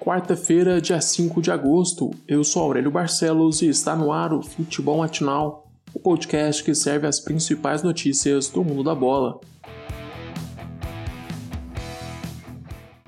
Quarta-feira, dia 5 de agosto, eu sou Aurélio Barcelos e está no ar o Futebol Matinal, o podcast que serve as principais notícias do mundo da bola.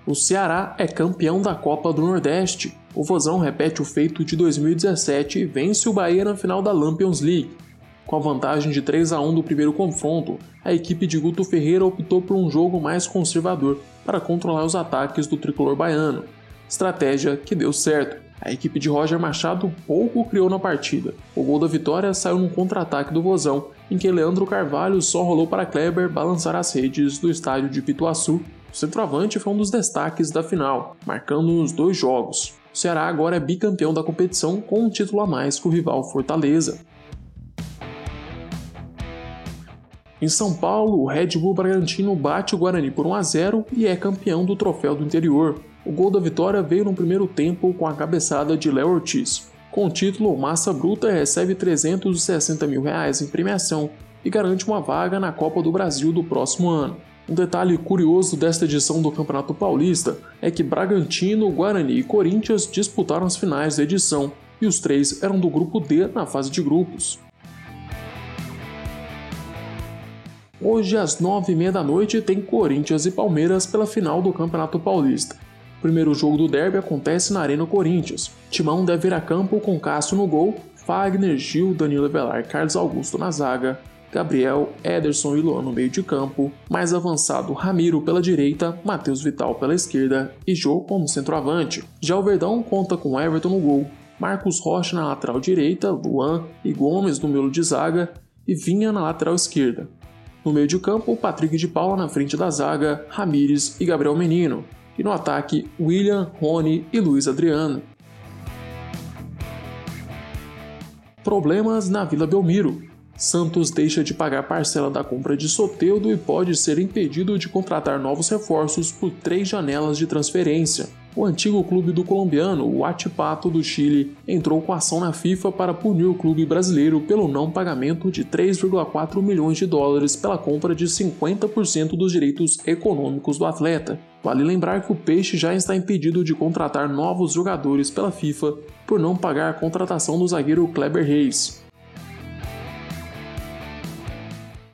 O Ceará é campeão da Copa do Nordeste. O Vozão repete o feito de 2017 e vence o Bahia na final da Lampions League. Com a vantagem de 3 a 1 do primeiro confronto, a equipe de Guto Ferreira optou por um jogo mais conservador para controlar os ataques do tricolor baiano. Estratégia que deu certo. A equipe de Roger Machado pouco criou na partida. O gol da vitória saiu num contra-ataque do Vozão, em que Leandro Carvalho só rolou para Kleber balançar as redes do estádio de Pituaçu. O centroavante foi um dos destaques da final, marcando nos dois jogos. O Ceará agora é bicampeão da competição com um título a mais que o rival Fortaleza. Em São Paulo, o Red Bull Bragantino bate o Guarani por 1 a 0 e é campeão do Troféu do Interior. O gol da vitória veio no primeiro tempo com a cabeçada de Léo Ortiz. Com o título, Massa Bruta recebe 360 mil reais em premiação e garante uma vaga na Copa do Brasil do próximo ano. Um detalhe curioso desta edição do Campeonato Paulista é que Bragantino, Guarani e Corinthians disputaram as finais da edição, e os três eram do grupo D na fase de grupos. Hoje, às nove e meia da noite, tem Corinthians e Palmeiras pela final do Campeonato Paulista. O primeiro jogo do derby acontece na Arena Corinthians. Timão deve ir a campo com Cássio no gol, Fagner, Gil, Danilo Velar, Carlos Augusto na zaga, Gabriel, Ederson e Luan no meio de campo, mais avançado Ramiro pela direita, Matheus Vital pela esquerda e Jô como centroavante. Já o Verdão conta com Everton no gol, Marcos Rocha na lateral direita, Luan e Gomes no meio de zaga e Vinha na lateral esquerda. No meio de campo, Patrick de Paula na frente da zaga, Ramires e Gabriel Menino. E no ataque, William, Rony e Luiz Adriano. Problemas na Vila Belmiro. Santos deixa de pagar parcela da compra de Soteudo e pode ser impedido de contratar novos reforços por três janelas de transferência o antigo clube do colombiano, o Atipato do Chile, entrou com ação na FIFA para punir o clube brasileiro pelo não pagamento de 3,4 milhões de dólares pela compra de 50% dos direitos econômicos do atleta. Vale lembrar que o Peixe já está impedido de contratar novos jogadores pela FIFA por não pagar a contratação do zagueiro Kleber Reis.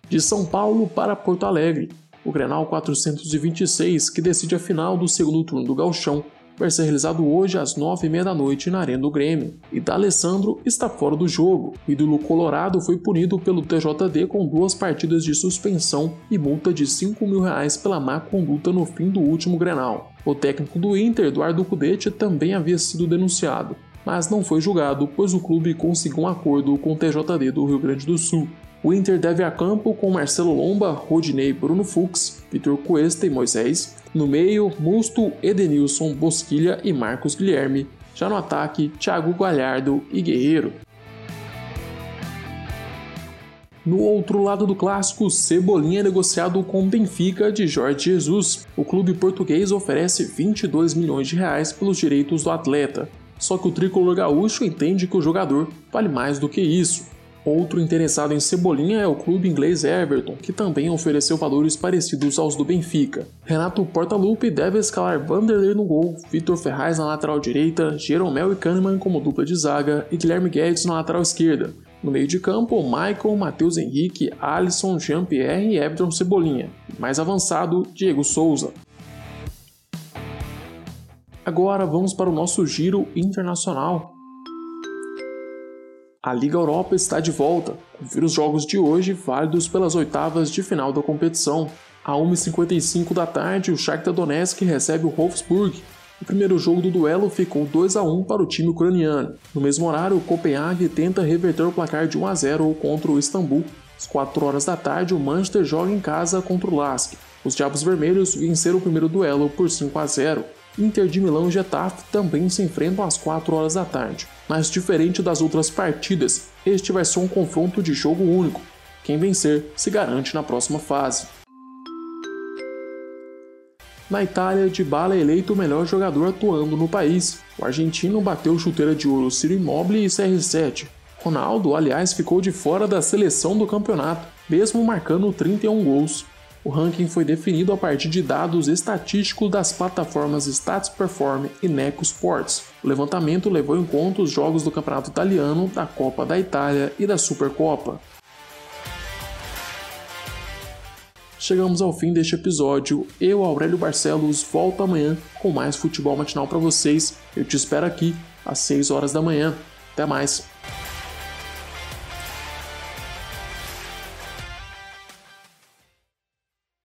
De São Paulo para Porto Alegre, o Grenal 426, que decide a final do segundo turno do Galchão, vai ser realizado hoje às 9h30 da noite na Arena do Grêmio. E D'Alessandro está fora do jogo. Ídolo colorado foi punido pelo TJD com duas partidas de suspensão e multa de 5 mil reais pela má conduta no fim do último Grenal. O técnico do Inter, Eduardo Cudete, também havia sido denunciado, mas não foi julgado, pois o clube conseguiu um acordo com o TJD do Rio Grande do Sul. O Inter deve a campo com Marcelo Lomba, Rodinei, Bruno Fux, Vitor Cuesta e Moisés. No meio, Musto, Edenilson, Bosquilha e Marcos Guilherme. Já no ataque, Thiago Galhardo e Guerreiro. No outro lado do clássico, Cebolinha é negociado com Benfica de Jorge Jesus. O clube português oferece 22 milhões de reais pelos direitos do atleta. Só que o tricolor gaúcho entende que o jogador vale mais do que isso. Outro interessado em Cebolinha é o clube inglês Everton, que também ofereceu valores parecidos aos do Benfica. Renato Portaluppi deve escalar Vanderlei no gol, Vitor Ferraz na lateral direita, Jeromel e Kahneman como dupla de zaga e Guilherme Guedes na lateral esquerda. No meio de campo, Michael, Matheus Henrique, Alisson, Jean-Pierre e Everton Cebolinha. Mais avançado, Diego Souza. Agora vamos para o nosso giro internacional. A Liga Europa está de volta. Confira os jogos de hoje, válidos pelas oitavas de final da competição. A 1h55 da tarde, o Shakhtar Donetsk recebe o Wolfsburg. O primeiro jogo do duelo ficou 2 a 1 para o time ucraniano. No mesmo horário, o Copenhague tenta reverter o placar de 1 a 0 contra o Istambul. Às 4 horas da tarde, o Manchester joga em casa contra o Lask. Os Diabos Vermelhos venceram o primeiro duelo por 5 a 0. Inter de Milão e Getafe também se enfrentam às 4 horas da tarde. Mas diferente das outras partidas, este vai ser um confronto de jogo único. Quem vencer se garante na próxima fase. Na Itália, Dybala é eleito o melhor jogador atuando no país. O argentino bateu chuteira de ouro Ciro Immobile e CR7. Ronaldo, aliás, ficou de fora da seleção do campeonato, mesmo marcando 31 gols. O ranking foi definido a partir de dados estatísticos das plataformas Stats Perform e Neco Sports. O levantamento levou em conta os jogos do Campeonato Italiano, da Copa da Itália e da Supercopa. Chegamos ao fim deste episódio. Eu, Aurélio Barcelos, volto amanhã com mais futebol matinal para vocês. Eu te espero aqui às 6 horas da manhã. Até mais.